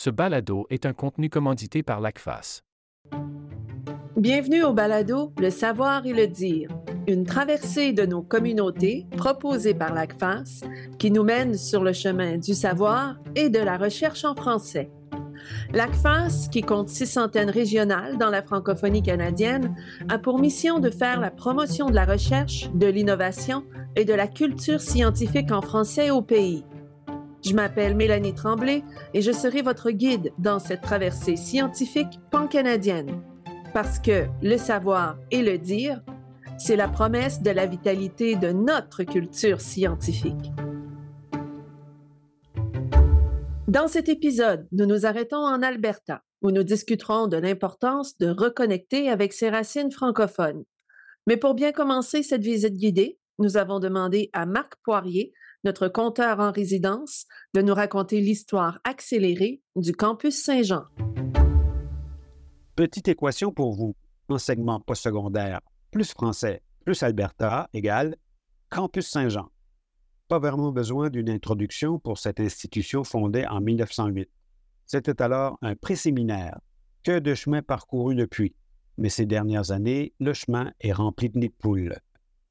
Ce balado est un contenu commandité par l'ACFAS. Bienvenue au balado Le savoir et le dire, une traversée de nos communautés proposée par l'ACFAS qui nous mène sur le chemin du savoir et de la recherche en français. L'ACFAS, qui compte six centaines régionales dans la francophonie canadienne, a pour mission de faire la promotion de la recherche, de l'innovation et de la culture scientifique en français au pays. Je m'appelle Mélanie Tremblay et je serai votre guide dans cette traversée scientifique pan-canadienne. Parce que le savoir et le dire, c'est la promesse de la vitalité de notre culture scientifique. Dans cet épisode, nous nous arrêtons en Alberta, où nous discuterons de l'importance de reconnecter avec ses racines francophones. Mais pour bien commencer cette visite guidée, nous avons demandé à Marc Poirier, notre compteur en résidence, de nous raconter l'histoire accélérée du campus Saint-Jean. Petite équation pour vous. Enseignement postsecondaire plus français plus Alberta égale campus Saint-Jean. Pas vraiment besoin d'une introduction pour cette institution fondée en 1908. C'était alors un préséminaire. Que de chemin parcouru depuis. Mais ces dernières années, le chemin est rempli de nids de poules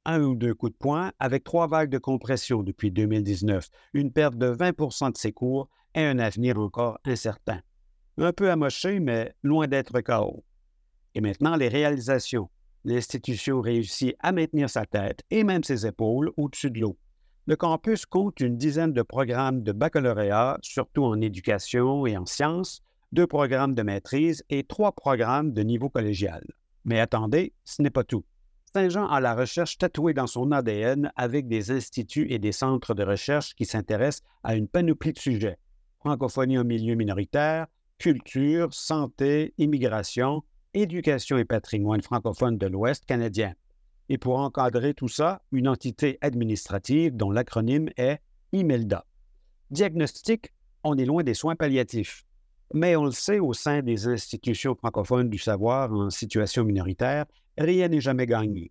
un ou deux coups de poing avec trois vagues de compression depuis 2019, une perte de 20 de ses cours et un avenir encore incertain. Un peu amoché, mais loin d'être chaos. Et maintenant, les réalisations. L'institution réussit à maintenir sa tête et même ses épaules au-dessus de l'eau. Le campus compte une dizaine de programmes de baccalauréat, surtout en éducation et en sciences, deux programmes de maîtrise et trois programmes de niveau collégial. Mais attendez, ce n'est pas tout. Saint-Jean a la recherche tatouée dans son ADN avec des instituts et des centres de recherche qui s'intéressent à une panoplie de sujets. Francophonie en milieu minoritaire, culture, santé, immigration, éducation et patrimoine francophone de l'Ouest canadien. Et pour encadrer tout ça, une entité administrative dont l'acronyme est IMELDA. Diagnostic, on est loin des soins palliatifs. Mais on le sait, au sein des institutions francophones du savoir en situation minoritaire, rien n'est jamais gagné.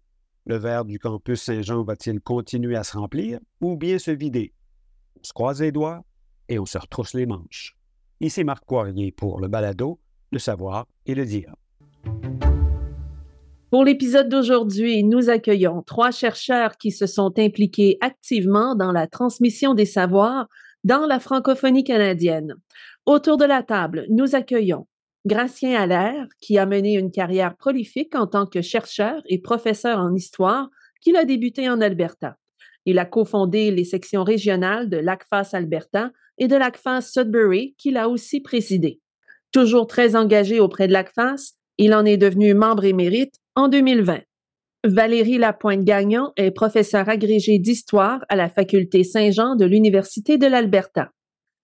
Le verre du campus Saint-Jean va-t-il continuer à se remplir ou bien se vider? On se croise les doigts et on se retrousse les manches. Ici Marc Poirier pour le balado, le savoir et le dire. Pour l'épisode d'aujourd'hui, nous accueillons trois chercheurs qui se sont impliqués activement dans la transmission des savoirs dans la francophonie canadienne. Autour de la table, nous accueillons Gracien Allaire, qui a mené une carrière prolifique en tant que chercheur et professeur en histoire, qu'il a débuté en Alberta. Il a cofondé les sections régionales de l'ACFAS Alberta et de l'ACFAS Sudbury, qu'il a aussi présidé. Toujours très engagé auprès de l'ACFAS, il en est devenu membre émérite en 2020. Valérie Lapointe-Gagnon est professeure agrégée d'histoire à la faculté Saint-Jean de l'Université de l'Alberta.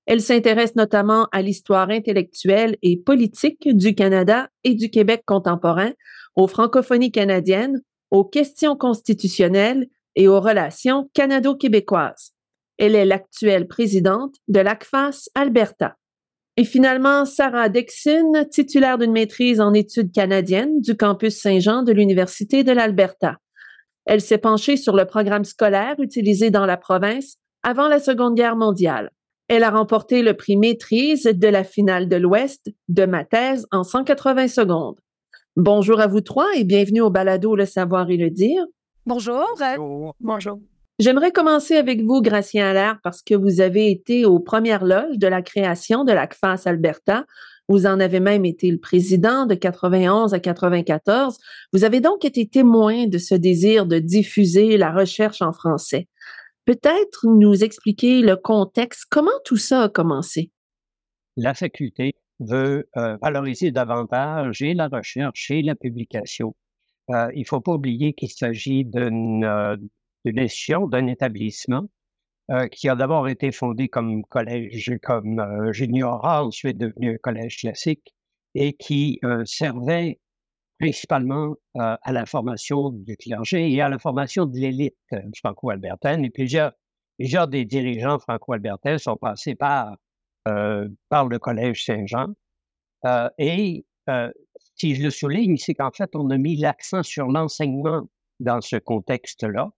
Elle s'intéresse notamment à l'histoire intellectuelle et politique du Canada et du Québec contemporain, aux francophonies canadiennes, aux questions constitutionnelles et aux relations canado-québécoises. Elle est l'actuelle présidente de l'ACFAS Alberta. Et finalement, Sarah Dixon, titulaire d'une maîtrise en études canadiennes du campus Saint-Jean de l'Université de l'Alberta. Elle s'est penchée sur le programme scolaire utilisé dans la province avant la Seconde Guerre mondiale. Elle a remporté le prix maîtrise de la finale de l'Ouest de ma thèse en 180 secondes. Bonjour à vous trois et bienvenue au balado Le savoir et le dire. Bonjour. Bonjour. J'aimerais commencer avec vous, Gracien Allaire, parce que vous avez été aux premières loges de la création de la CFAS Alberta. Vous en avez même été le président de 91 à 94. Vous avez donc été témoin de ce désir de diffuser la recherche en français peut-être nous expliquer le contexte, comment tout ça a commencé? La faculté veut euh, valoriser davantage la recherche et la publication. Euh, il ne faut pas oublier qu'il s'agit d'une euh, institution, d'un établissement qui a d'abord été fondé comme collège, comme junior, ensuite devenu un collège classique, et qui servait principalement euh, à la formation du clergé et à la formation de l'élite euh, franco-albertaine. Et plusieurs, plusieurs des dirigeants franco-albertains sont passés par, euh, par le Collège Saint-Jean. et si je le souligne, c'est qu'en fait, on a mis l'accent sur l'enseignement dans ce contexte-là.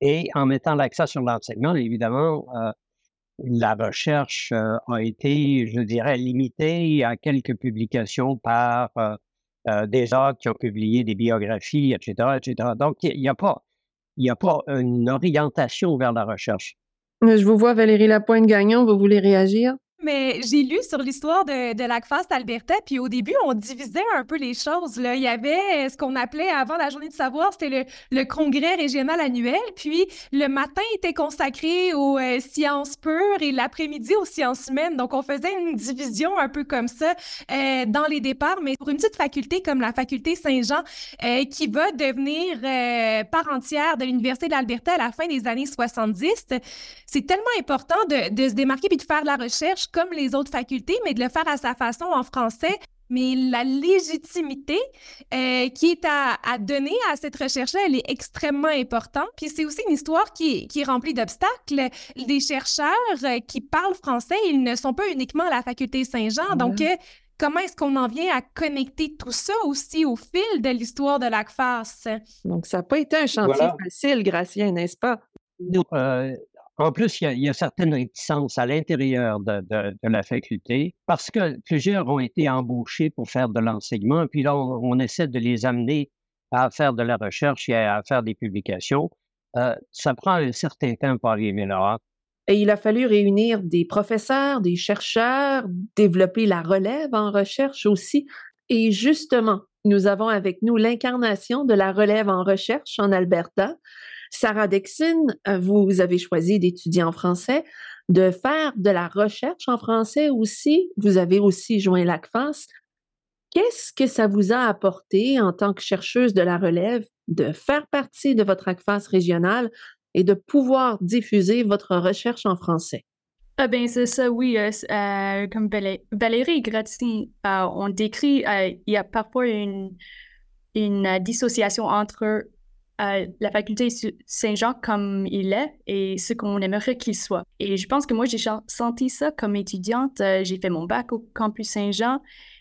Et en mettant l'accent sur l'enseignement, évidemment, la recherche a été, je dirais, limitée à quelques publications par des autres qui ont publié des biographies, etc., etc. Donc, il n'y a a pas une orientation vers la recherche. Je vous vois, Valérie Lapointe-Gagnon, vous voulez réagir? Mais j'ai lu sur l'histoire de, de l'ACFAS d'Alberta, puis au début, on divisait un peu les choses. Il y avait ce qu'on appelait avant la journée de savoir, c'était le, congrès régional annuel, puis le matin était consacré aux euh, sciences pures et l'après-midi aux sciences humaines. Donc, on faisait une division un peu comme ça euh, dans les départs, mais pour une petite faculté comme la faculté Saint-Jean, euh, qui va devenir part entière de l'Université de l'Alberta à la fin des années 70, c'est tellement important de, de se démarquer puis de faire de la recherche comme les autres facultés, mais de le faire à sa façon en français. Mais la légitimité euh, qui est à, donner à cette recherche-là, elle est extrêmement importante. Puis c'est aussi une histoire qui, qui est remplie d'obstacles. Les chercheurs euh, qui parlent français, ils ne sont pas uniquement à la faculté Saint-Jean. Donc, euh, comment est-ce qu'on en vient à connecter tout ça aussi au fil de l'histoire de l'ACFAS? Donc, ça n'a pas été un chantier facile, Gracien, n'est-ce pas? Non, en plus, il y, a, certaines réticences à l'intérieur de, la faculté parce que plusieurs ont été embauchés pour faire de l'enseignement, puis là, on, essaie de les amener à faire de la recherche et à, faire des publications. Euh, ça prend un certain temps pour arriver là. Et il a fallu réunir des professeurs, des chercheurs, développer la relève en recherche aussi. Et justement, nous avons avec nous l'incarnation de la relève en recherche en Alberta. Sarah Dexon, euh, vous avez choisi d'étudier en français, de faire de la recherche en français aussi. Vous avez aussi joint l'ACFAS. Qu'est-ce que ça vous a apporté en tant que chercheuse de la relève de faire partie de votre ACFAS régional et de pouvoir diffuser votre recherche en français? Ah ben c'est ça, oui. Euh, euh, comme Valérie Gratin, on décrit, il y a parfois une dissociation entre la faculté Saint-Jean comme il est et ce qu'on aimerait qu'il soit. Et je pense que moi, j'ai senti ça comme étudiante. Euh, j'ai fait mon bac au campus Saint-Jean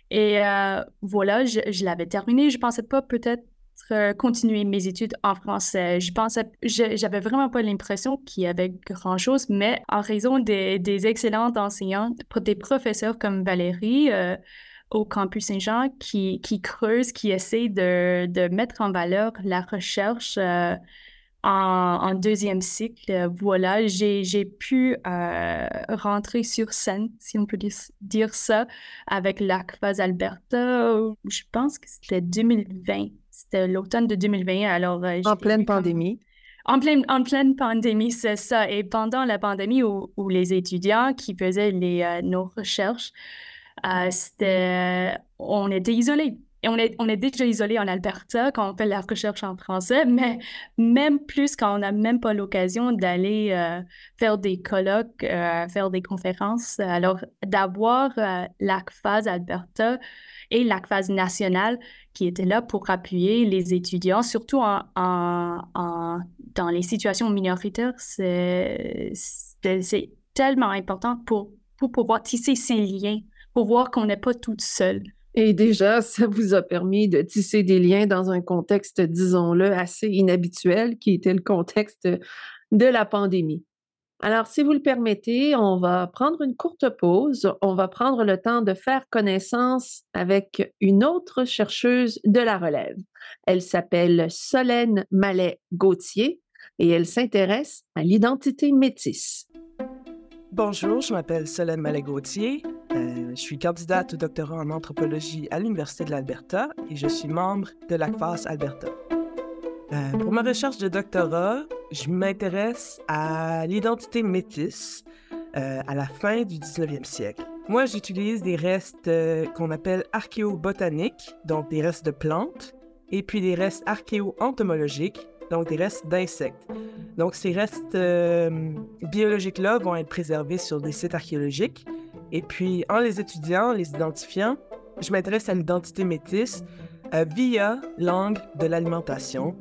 et euh, voilà, je, l'avais terminé. Je pensais pas peut-être euh, continuer mes études en français. Je pensais, j'avais vraiment pas l'impression qu'il y avait grand-chose, mais en raison des, excellentes enseignantes, des professeurs comme Valérie, au campus Saint-Jean qui, qui creuse, qui essaie de, de, mettre en valeur la recherche euh, en, deuxième cycle. Voilà, j'ai pu euh, rentrer sur scène, si on peut dire ça, avec l'ACFAS Alberta. Je pense que c'était 2020. C'était l'automne de 2020. Alors, euh, en pleine pandémie. En pleine, en pleine pandémie, c'est ça. Et pendant la pandémie, où, où les étudiants qui faisaient les, nos recherches euh, on était isolés. Et on est, on est déjà isolé en Alberta quand on fait la recherche en français, mais même plus quand on n'a même pas l'occasion d'aller euh, faire des colloques, euh, faire des conférences. Alors, d'avoir l'ACFAS Alberta et l'ACFAS nationale qui étaient là pour appuyer les étudiants, surtout en, en, dans les situations minoritaires, c'est tellement important pour, pour pouvoir tisser ces liens pour voir qu'on n'est pas toute seule. Et déjà, ça vous a permis de tisser des liens dans un contexte, disons-le, assez inhabituel, qui était le contexte de la pandémie. Alors, si vous le permettez, on va prendre une courte pause. On va prendre le temps de faire connaissance avec une autre chercheuse de la relève. Elle s'appelle Solène Mallet-Gauthier et elle s'intéresse à l'identité métisse. Bonjour, je m'appelle Solène Mallet-Gauthier. Euh, je suis candidate au doctorat en anthropologie à l'Université de l'Alberta et je suis membre de l'ACFAS Alberta. Euh, pour ma recherche de doctorat, je m'intéresse à l'identité métisse euh, à la fin du 19e siècle. Moi, j'utilise des restes qu'on appelle archéobotaniques, donc des restes de plantes, et puis des restes archéo-entomologiques, donc des restes d'insectes. Donc ces restes biologiques-là vont être préservés sur des sites archéologiques et puis, en les étudiant, en les identifiant, je m'intéresse à l'identité métisse euh, via l'angle de l'alimentation.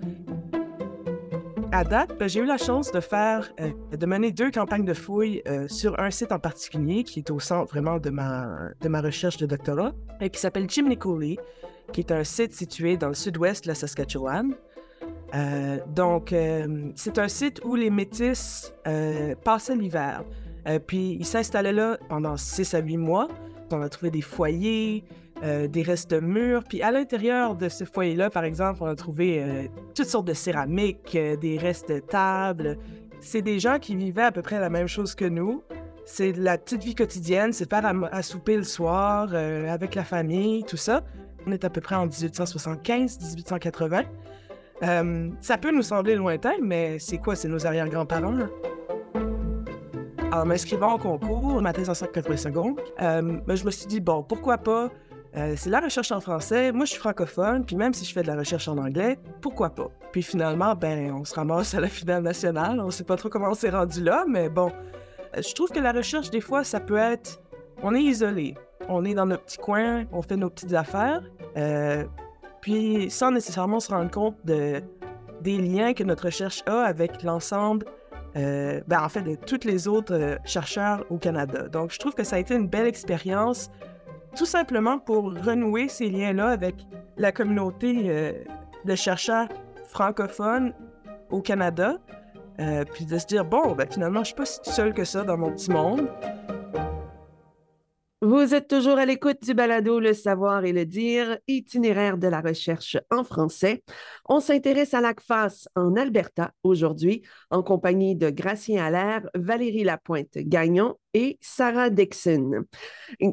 À date, ben, j'ai eu la chance de faire, euh, de mener deux campagnes de fouilles euh, sur un site en particulier qui est au centre vraiment de ma, de ma recherche de doctorat et qui s'appelle Chimney Coulee, qui est un site situé dans le sud-ouest de la Saskatchewan. Donc, c'est un site où les métis passaient l'hiver. puis ils s'installaient là pendant 6 à 8 mois. On a trouvé des foyers, des restes de murs. Puis à l'intérieur de ce foyer-là, par exemple, on a trouvé toutes sortes de céramiques, des restes de tables. C'est des gens qui vivaient à peu près la même chose que nous. C'est la petite vie quotidienne, c'est faire à, souper le soir avec la famille, tout ça. On est à peu près en 1875-1880. Euh, ça peut nous sembler lointain, mais c'est quoi? C'est nos arrière-grands-parents. En m'inscrivant au concours, ma thèse en 180 secondes, euh, ben, je me suis dit, bon, pourquoi pas? Euh, c'est la recherche en français, moi je suis francophone, puis même si je fais de la recherche en anglais, pourquoi pas? Puis finalement, ben, on se ramasse à la finale nationale, on sait pas trop comment on s'est rendu là, mais bon, je trouve que la recherche, des fois, ça peut être, on est isolé, on est dans notre petit coin, on fait nos petites affaires, puis sans nécessairement se rendre compte de, des liens que notre recherche a avec l'ensemble, euh, ben, en fait, de tous les autres euh, chercheurs au Canada. Donc, je trouve que ça a été une belle expérience, tout simplement pour renouer ces liens-là avec la communauté de chercheurs francophones au Canada, puis de se dire, bon, ben, finalement, je suis pas si seul que ça dans mon petit monde. Vous êtes toujours à l'écoute du balado Le savoir et le dire, itinéraire de la recherche en français. On s'intéresse à l'ACFAS en Alberta aujourd'hui en compagnie de Gracien Allaire, Valérie Lapointe-Gagnon et Sarah Dixon.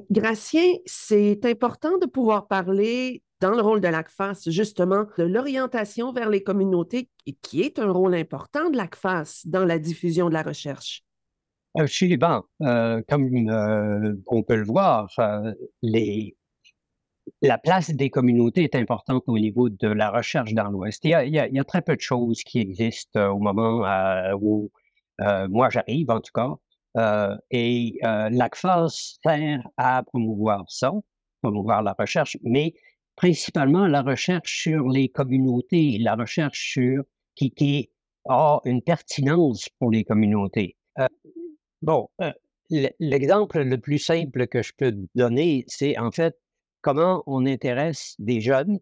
Gracien, c'est important de pouvoir parler dans le rôle de l'ACFAS, justement, de l'orientation vers les communautés, qui est un rôle important de l'ACFAS dans la diffusion de la recherche. Absolument. Euh, comme euh, on peut le voir, euh, les, la place des communautés est importante au niveau de la recherche dans l'Ouest. Il, il, y a très peu de choses qui existent au moment où moi j'arrive, en tout cas. et l'ACFAS sert à promouvoir ça, promouvoir la recherche, mais principalement la recherche sur les communautés, la recherche sur qui a une pertinence pour les communautés. Bon, euh, l'exemple le plus simple que je peux donner, c'est en fait comment on intéresse des jeunes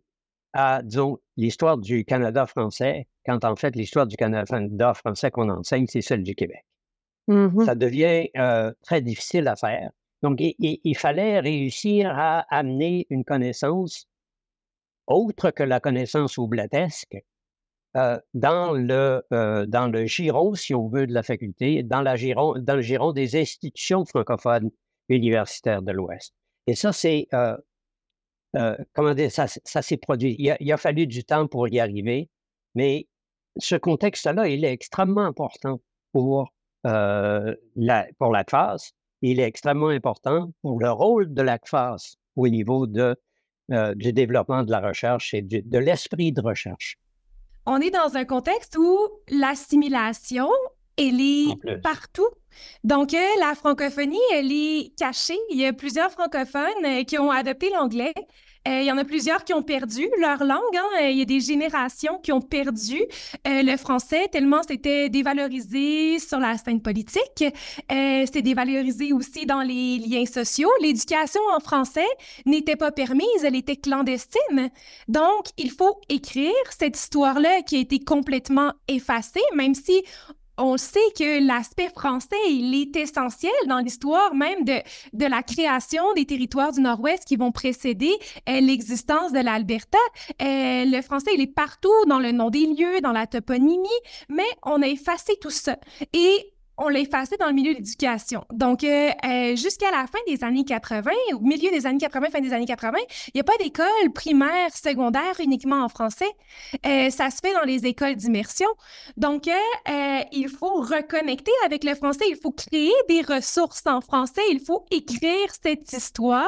à, disons, l'histoire du Canada français, quand en fait l'histoire du Canada français qu'on enseigne, c'est celle du Québec. Mmh Ça devient euh, très difficile à faire. Donc, il, fallait réussir à amener une connaissance autre que la connaissance oublatesque euh, dans, le, euh, dans le giron, si on veut, de la faculté, dans, la giron, dans le giron des institutions francophones universitaires de l'Ouest. Et ça, c'est, euh, comment dire, ça, s'est produit. Il a, fallu du temps pour y arriver, mais ce contexte-là, il est extrêmement important pour, la, pour l'ACFAS. Il est extrêmement important pour le rôle de l'ACFAS au niveau de, du développement de la recherche et de l'esprit de recherche on est dans un contexte où l'assimilation, elle est partout. Donc, euh, la francophonie, elle est cachée. Il y a plusieurs francophones euh, qui ont adopté l'anglais. Euh, il y en a plusieurs qui ont perdu leur langue. Hein. Il y a des générations qui ont perdu le français tellement c'était dévalorisé sur la scène politique. c'était dévalorisé aussi dans les liens sociaux. L'éducation en français n'était pas permise, elle était clandestine. Donc, il faut écrire cette histoire-là qui a été complètement effacée, même si on sait que l'aspect français, il est essentiel dans l'histoire même de, de la création des territoires du Nord-Ouest qui vont précéder euh, l'existence de l'Alberta. Euh, le français, il est partout dans le nom des lieux, dans la toponymie, mais on a effacé tout ça. Et on l'a effacé dans le milieu de l'éducation. Donc, euh, euh, jusqu'à la fin des années 80, au milieu des années 80, fin des années 80, il n'y a pas d'école primaire, secondaire uniquement en français. Euh, ça se fait dans les écoles d'immersion. Donc, il faut reconnecter avec le français, il faut créer des ressources en français, il faut écrire cette histoire.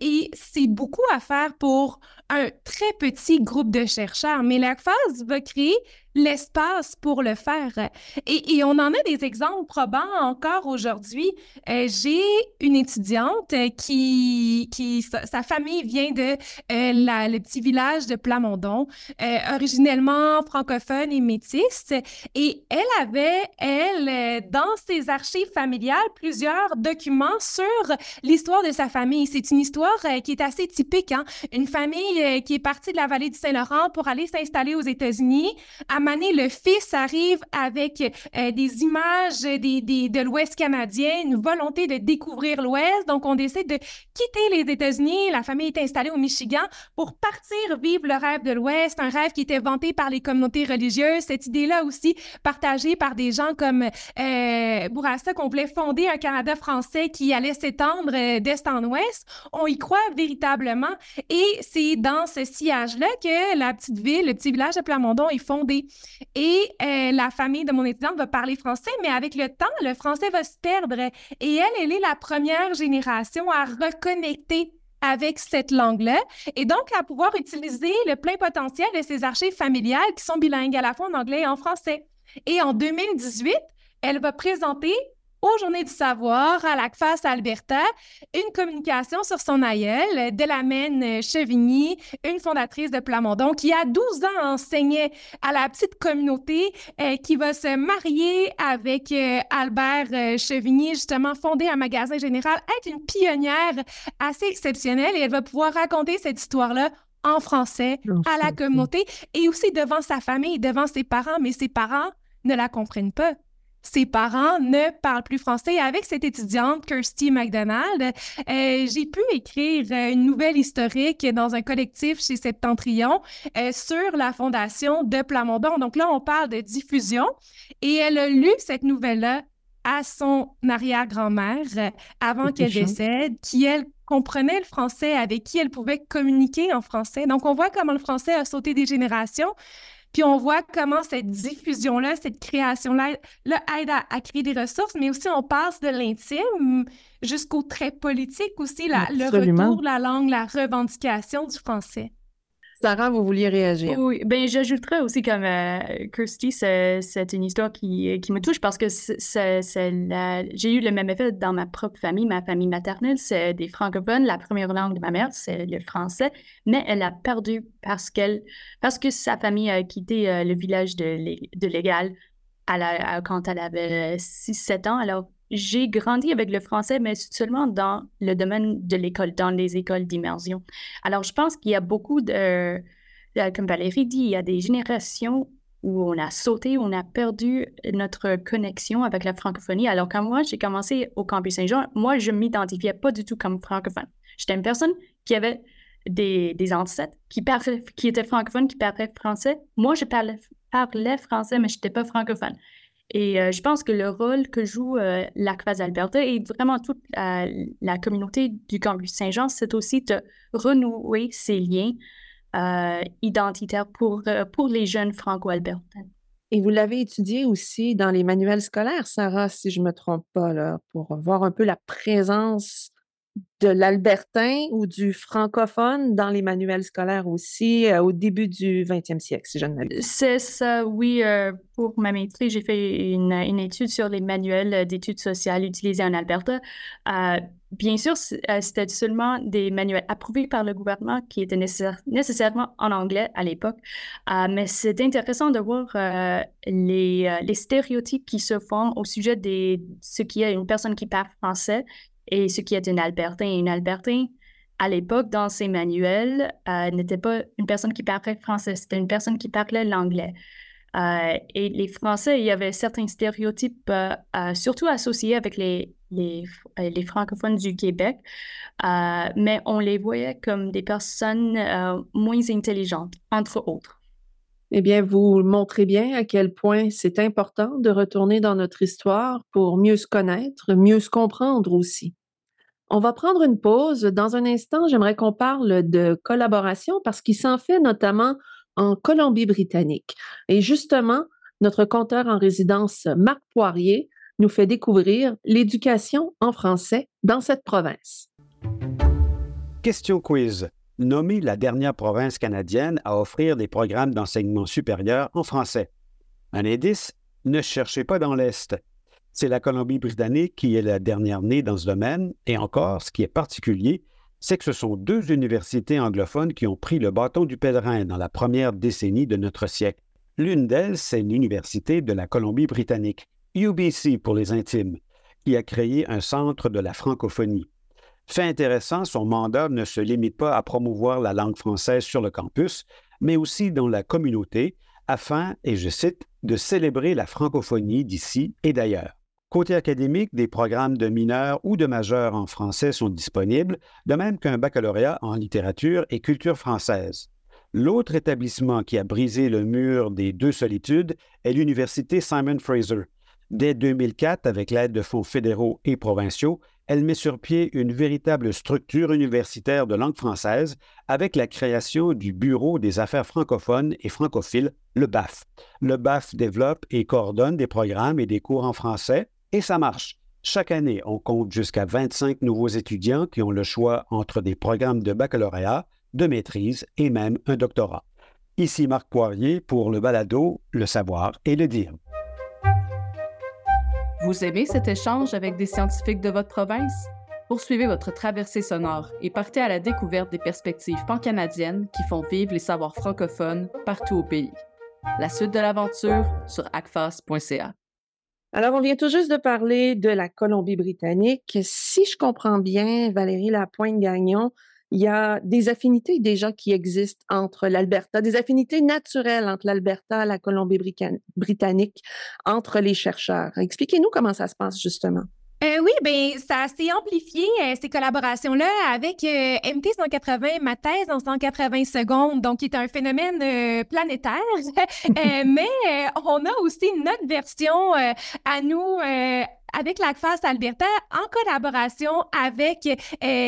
Et c'est beaucoup à faire pour un très petit groupe de chercheurs. Mais la phase va créer l'espace pour le faire. Et, on en a des exemples probants encore aujourd'hui. Euh, j'ai une étudiante qui, qui sa, famille vient de euh, le petit village de Plamondon, euh, originellement francophone et métisse. Et elle avait, elle, dans ses archives familiales, plusieurs documents sur l'histoire de sa famille. C'est une histoire qui est assez typique. Hein? Une famille qui est partie de la vallée du Saint-Laurent pour aller s'installer aux États-Unis. À Mané, le fils arrive avec euh, des images des, de l'Ouest canadien, une volonté de découvrir l'Ouest. Donc, on décide de quitter les États-Unis. La famille est installée au Michigan pour partir vivre le rêve de l'Ouest, un rêve qui était vanté par les communautés religieuses. Cette idée-là aussi partagée par des gens comme euh, Bourassa, qu'on voulait fonder un Canada français qui allait s'étendre euh, d'est en ouest. On y croit véritablement. Et c'est dans ce sillage-là que la petite ville, le petit village de Plamondon est fondé. Et euh, la famille de mon étudiante va parler français, mais avec le temps, le français va se perdre. Et elle, elle est la première génération à reconnecter avec cette langue-là et donc à pouvoir utiliser le plein potentiel de ses archives familiales qui sont bilingues à la fois en anglais et en français. Et en 2018, elle va présenter aux Journées du savoir à la CFAS Alberta, une communication sur son aïeul, Delamène Chevigny, une fondatrice de Plamondon, qui a 12 ans enseignait à la petite communauté, euh, qui va se marier avec euh, Albert euh, Chevigny, justement fondé un magasin général, être une pionnière assez exceptionnelle et elle va pouvoir raconter cette histoire-là en français à la communauté et aussi devant sa famille, devant ses parents, mais ses parents ne la comprennent pas ses parents ne parlent plus français. Avec cette étudiante, Kirsty McDonald, euh, j'ai pu écrire euh, une nouvelle historique dans un collectif chez Septentrion euh, sur la fondation de Plamondon. Donc là, on parle de diffusion et elle a lu cette nouvelle-là à son arrière-grand-mère avant qu'elle décède, qui, elle, comprenait le français, avec qui elle pouvait communiquer en français. Donc, on voit comment le français a sauté des générations. Puis on voit comment cette diffusion-là, cette création-là aide à, créer des ressources, mais aussi on passe de l'intime jusqu'au très politique aussi, le retour de la langue, la revendication du français. Sarah, vous vouliez réagir? Oui, ben j'ajouterais aussi comme euh, Kirsty, c'est une histoire qui, qui, me touche parce que j'ai eu le même effet dans ma propre famille. Ma famille maternelle, c'est des francophones. La première langue de ma mère, c'est le français, mais elle a perdu parce, parce que sa famille a quitté euh, le village de, de Légal à quand elle avait 6-7 ans. Alors, j'ai grandi avec le français, mais seulement dans le domaine de l'école, dans les écoles d'immersion. Alors, je pense qu'il y a beaucoup de, comme Valérie dit, il y a des générations où on a sauté, on a perdu notre connexion avec la francophonie. Alors, quand moi, j'ai commencé au campus Saint-Jean, moi, je ne m'identifiais pas du tout comme francophone. J'étais une personne qui avait des, des ancêtres qui, parlaient, qui étaient francophones, qui parlaient français. Moi, je parlais, parlais français, mais je n'étais pas francophone. Et euh, je pense que le rôle que joue euh, l'ACFAS Alberta et vraiment toute la communauté du campus Saint-Jean, c'est aussi de renouer ces liens euh, identitaires pour, pour les jeunes franco-albertains. Et vous l'avez étudié aussi dans les manuels scolaires, Sarah, si je ne me trompe pas, pour voir un peu la présence de l'albertain ou du francophone dans les manuels scolaires aussi euh, au début du 20e siècle, si je ne m'abuse. C'est ça, oui. Euh, pour ma maîtrise, j'ai fait une, étude sur les manuels d'études sociales utilisés en Alberta. Euh, bien sûr, c'était seulement des manuels approuvés par le gouvernement qui étaient nécessairement en anglais à l'époque. mais c'est intéressant de voir les, les, stéréotypes qui se font au sujet de ce qui est une personne qui parle français et ce qui est un Albertain. Un Albertain, à l'époque, dans ses manuels, euh, n'était pas une personne qui parlait français, c'était une personne qui parlait l'anglais. Euh, et les Français, il y avait certains stéréotypes, euh, surtout associés avec les, les, francophones du Québec, mais on les voyait comme des personnes moins intelligentes, entre autres. Eh bien, vous montrez bien à quel point c'est important de retourner dans notre histoire pour mieux se connaître, mieux se comprendre aussi. On va prendre une pause. Dans un instant, j'aimerais qu'on parle de collaboration parce qu'il s'en fait notamment en Colombie-Britannique. Et justement, notre compteur en résidence, Marc Poirier, nous fait découvrir l'éducation en français dans cette province. Question quiz nommée la dernière province canadienne à offrir des programmes d'enseignement supérieur en français. Un indice, ne cherchez pas dans l'Est. C'est la Colombie-Britannique qui est la dernière née dans ce domaine, et encore, ce qui est particulier, c'est que ce sont deux universités anglophones qui ont pris le bâton du pèlerin dans la première décennie de notre siècle. L'une d'elles, c'est l'Université de la Colombie-Britannique, UBC pour les intimes, qui a créé un centre de la francophonie. Fait intéressant, son mandat ne se limite pas à promouvoir la langue française sur le campus, mais aussi dans la communauté, afin, et je cite, de célébrer la francophonie d'ici et d'ailleurs. Côté académique, des programmes de mineurs ou de majeurs en français sont disponibles, de même qu'un baccalauréat en littérature et culture française. L'autre établissement qui a brisé le mur des deux solitudes est l'Université Simon Fraser. Dès 2004, avec l'aide de fonds fédéraux et provinciaux, elle met sur pied une véritable structure universitaire de langue française avec la création du Bureau des affaires francophones et francophiles, le BAF. Le BAF développe et coordonne des programmes et des cours en français, et ça marche. Chaque année, on compte jusqu'à 25 nouveaux étudiants qui ont le choix entre des programmes de baccalauréat, de maîtrise et même un doctorat. Ici Marc Poirier pour le balado, le savoir et le dire. Vous aimez cet échange avec des scientifiques de votre province? Poursuivez votre traversée sonore et partez à la découverte des perspectives pan-canadiennes qui font vivre les savoirs francophones partout au pays. La suite de l'aventure sur acfas.ca. Alors, on vient tout juste de parler de la Colombie-Britannique. Si je comprends bien, Valérie Lapointe-Gagnon, il y a des affinités déjà qui existent entre l'Alberta, des affinités naturelles entre l'Alberta et la Colombie-Britannique, entre les chercheurs. Expliquez-nous comment ça se passe justement. Euh, oui, ben ça s'est amplifié euh, ces collaborations-là avec euh, MT 180, ma thèse en 180 secondes, donc qui est un phénomène planétaire. mais on a aussi notre version à nous avec l'ACFAS Alberta en collaboration avec euh,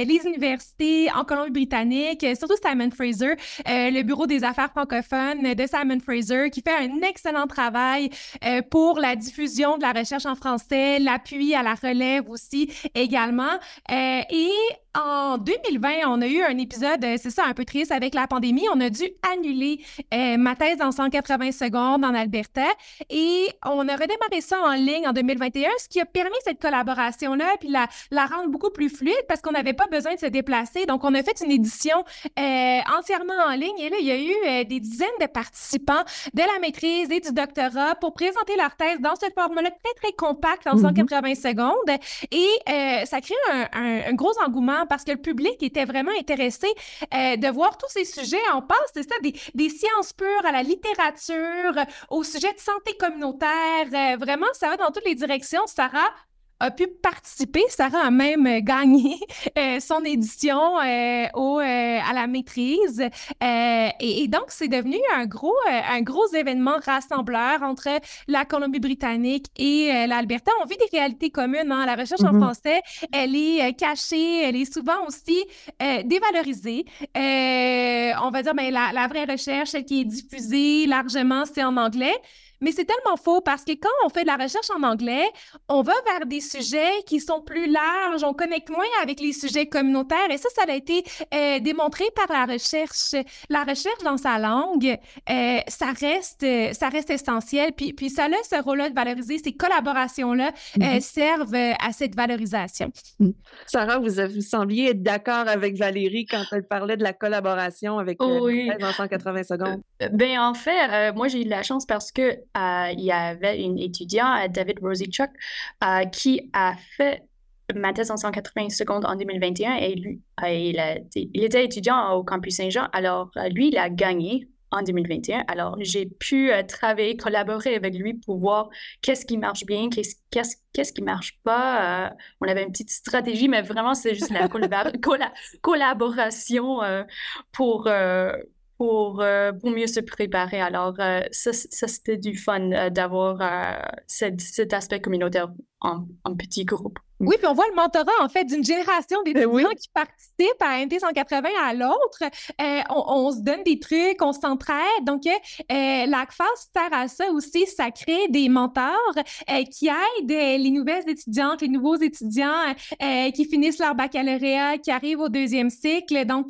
les universités en Colombie-Britannique, surtout Simon Fraser, euh, le bureau des affaires francophones de Simon Fraser, qui fait un excellent travail euh, pour la diffusion de la recherche en français, l'appui à la relève aussi également. et en 2020, on a eu un épisode, c'est ça, un peu triste avec la pandémie. On a dû annuler ma thèse en 180 secondes en Alberta et on a redémarré ça en ligne en 2021, ce qui a permis cette collaboration-là, puis la, la rendre beaucoup plus fluide parce qu'on n'avait pas besoin de se déplacer. Donc, on a fait une édition euh, entièrement en ligne et là, il y a eu euh, des dizaines de participants de la maîtrise et du doctorat pour présenter leur thèse dans ce format-là très, très compact en 180 mm-hmm. secondes. Et euh, ça crée un, un, gros engouement parce que le public était vraiment intéressé de voir tous ces sujets. On passe, c'est ça, des, des, sciences pures à la littérature, au sujet de santé communautaire. vraiment, ça va dans toutes les directions. Sarah, a pu participer. Sarah a même euh, gagné euh, son édition euh, au, à la maîtrise. Et, donc, c'est devenu un gros, un gros événement rassembleur entre la Colombie-Britannique et l'Alberta. On vit des réalités communes. Hein. La recherche en mm-hmm. français, elle est cachée, elle est souvent aussi dévalorisée. on va dire, mais ben, la, la vraie recherche, celle qui est diffusée largement, c'est en anglais. Mais c'est tellement faux parce que quand on fait de la recherche en anglais, on va vers des sujets qui sont plus larges, on connecte moins avec les sujets communautaires et ça, ça a été euh, démontré par la recherche. La recherche dans sa langue, euh, ça reste, ça reste essentiel. Puis, puis ça a ce rôle-là de valoriser. Ces collaborations-là euh, mm-hmm. servent à cette valorisation. Mm. Sarah, vous, vous sembliez être d'accord avec Valérie quand elle parlait de la collaboration avec oui. 180 secondes. Ben en fait, moi j'ai eu de la chance parce que euh, il y avait une étudiante, David Rosichuk, euh, qui a fait ma thèse en 180 secondes en 2021 et lui, euh, il, était étudiant au campus Saint-Jean. Alors, lui, il a gagné en 2021. Alors, j'ai pu travailler, collaborer avec lui pour voir qu'est-ce qui marche bien, qu'est-ce qu'est-ce qui marche pas. on avait une petite stratégie, mais vraiment, c'est juste la collaboration pour, pour, euh, pour mieux se préparer. Alors, euh, ça, ça c'était du fun euh, d'avoir cet, cet, aspect communautaire en, en, petit groupe. Oui, puis on voit le mentorat, en fait, d'une génération ben d'étudiants qui participent à MT 180 à l'autre. On, se donne des trucs, on s'entraide. Donc, l'ACFAS sert à ça aussi. Ça crée des mentors qui aident les nouvelles étudiantes, les nouveaux étudiants qui finissent leur baccalauréat, qui arrivent au deuxième cycle. Donc,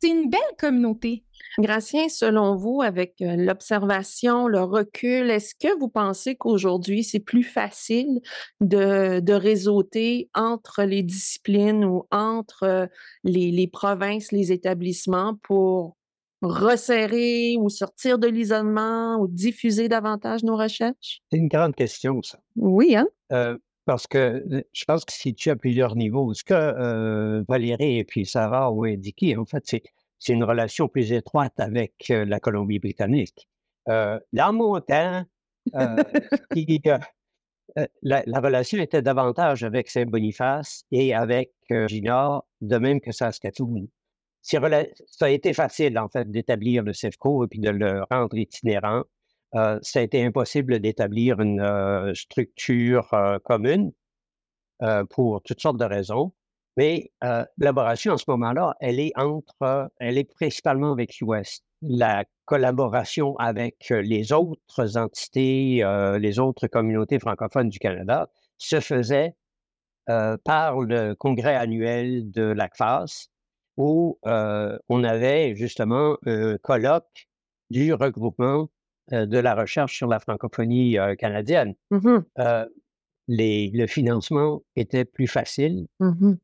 c'est une belle communauté. Gracien, selon vous, avec l'observation, le recul, est-ce que vous pensez qu'aujourd'hui, c'est plus facile de, de réseauter entre les disciplines ou entre les, provinces, les établissements pour resserrer ou sortir de l'isolement ou diffuser davantage nos recherches? C'est une grande question, ça. Oui, hein? parce que je pense que si tu as plusieurs niveaux, ce que Valérie et puis Sarah ont indiqué, en fait, c'est c'est une relation plus étroite avec la Colombie-Britannique. Euh, dans mon temps, euh, qui, euh, euh, la, la relation était davantage avec Saint-Boniface et avec euh, Gina, de même que Saskatoon. Ça a été facile, en fait, d'établir le CEFCO et puis de le rendre itinérant. Euh, ça a été impossible d'établir une euh, structure euh, commune euh, pour toutes sortes de raisons. Mais euh, l'élaboration en ce moment-là, elle est entre, elle est principalement avec l'Ouest. La collaboration avec euh, les autres entités, euh, les autres communautés francophones du Canada se faisait euh, par le congrès annuel de l'ACFAS, où on avait justement un colloque du regroupement de la recherche sur la francophonie canadienne. Euh, les- le financement était plus facile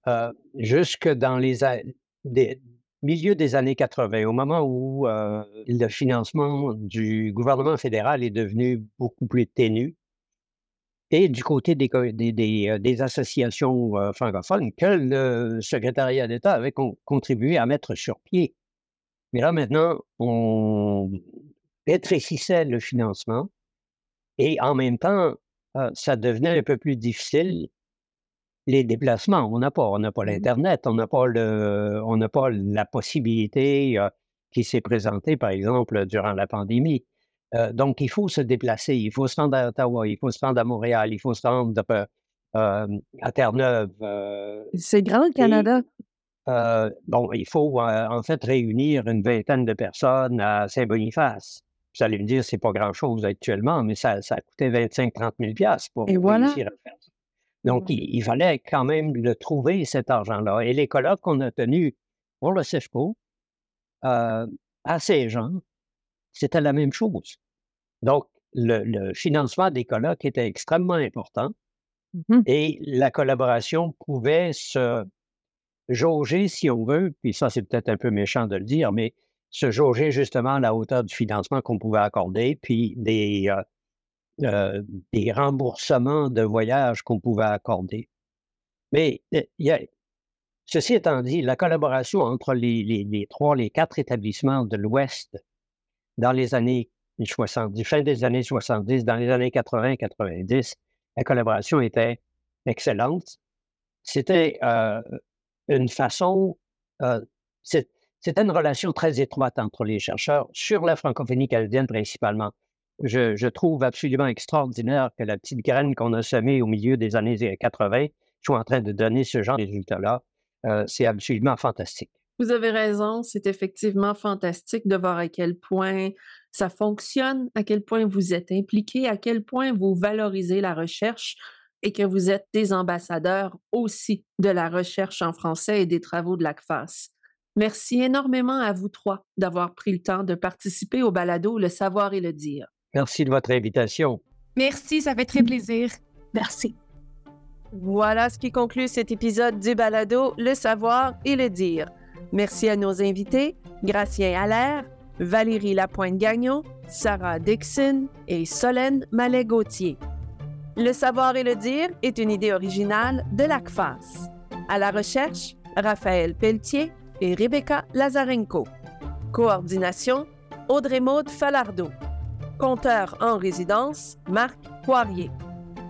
euh, jusque dans les a- des- milieu des années 80, au moment où euh, le financement du gouvernement fédéral est devenu beaucoup plus ténu. Et du côté des, co- des, des, des associations euh, francophones que le secrétariat d'État avait con- contribué à mettre sur pied. Mais là, maintenant, on rétrécissait le financement et en même temps, euh, ça devenait un peu plus difficile les déplacements. On n'a pas, on n'a pas l'Internet, on n'a pas le, on n'a pas la possibilité euh, qui s'est présentée, par exemple, durant la pandémie. Euh, donc, il faut se déplacer, il faut se rendre à Ottawa, il faut se rendre à Montréal, il faut se rendre euh, à Terre-Neuve. C'est grand le Canada? euh, bon, il faut en fait réunir une vingtaine de personnes à Saint-Boniface. Vous allez me dire, c'est pas grand-chose actuellement, mais ça, ça a coûté 25-30 000 piastres pour Et voilà. réussir à faire ça. Donc, il, il fallait quand même le trouver, cet argent-là. Et les colloques qu'on a tenus pour le CEFCO, euh, à Saint-Jean, c'était la même chose. Donc, le, le financement des colloques était extrêmement important Mhm. et la collaboration pouvait se jauger, si on veut, puis ça, c'est peut-être un peu méchant de le dire, mais se jauger justement à la hauteur du financement qu'on pouvait accorder, puis des, euh, euh, des remboursements de voyages qu'on pouvait accorder. Mais euh, ceci étant dit, la collaboration entre les, les- trois, les quatre établissements de l'Ouest dans les années 70, fin des années 70, dans les années 80-90, la collaboration était excellente. C'était une façon, euh, c'était une relation très étroite entre les chercheurs sur la francophonie canadienne principalement. Je, trouve absolument extraordinaire que la petite graine qu'on a semée au milieu des années 80 soit en train de donner ce genre de résultats-là. Euh, c'est absolument fantastique. Vous avez raison, c'est effectivement fantastique de voir à quel point ça fonctionne, à quel point vous êtes impliqué, à quel point vous valorisez la recherche et que vous êtes des ambassadeurs aussi de la recherche en français et des travaux de l'ACFAS. Merci énormément à vous trois d'avoir pris le temps de participer au balado Le savoir et le dire. Merci de votre invitation. Merci, ça fait très plaisir. Merci. Voilà ce qui conclut cet épisode du balado Le savoir et le dire. Merci à nos invités, Gracien Allaire, Valérie Lapointe-Gagnon, Sarah Dixon et Solène Mallet-Gauthier. Le savoir et le dire est une idée originale de l'ACFAS. À la recherche, Raphaël Pelletier et Rebecca Lazarenko. Coordination, Audrey-Maude Falardeau. Compteur en résidence, Marc Poirier.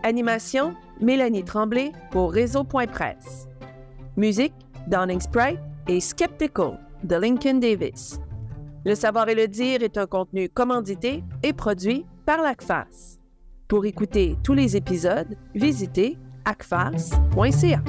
Animation, Mélanie Tremblay pour Réseau.presse. Musique, Downing Sprite et Skeptical de Lincoln Davis. Le savoir et le dire est un contenu commandité et produit par l'ACFAS. Pour écouter tous les épisodes, visitez acfas.ca.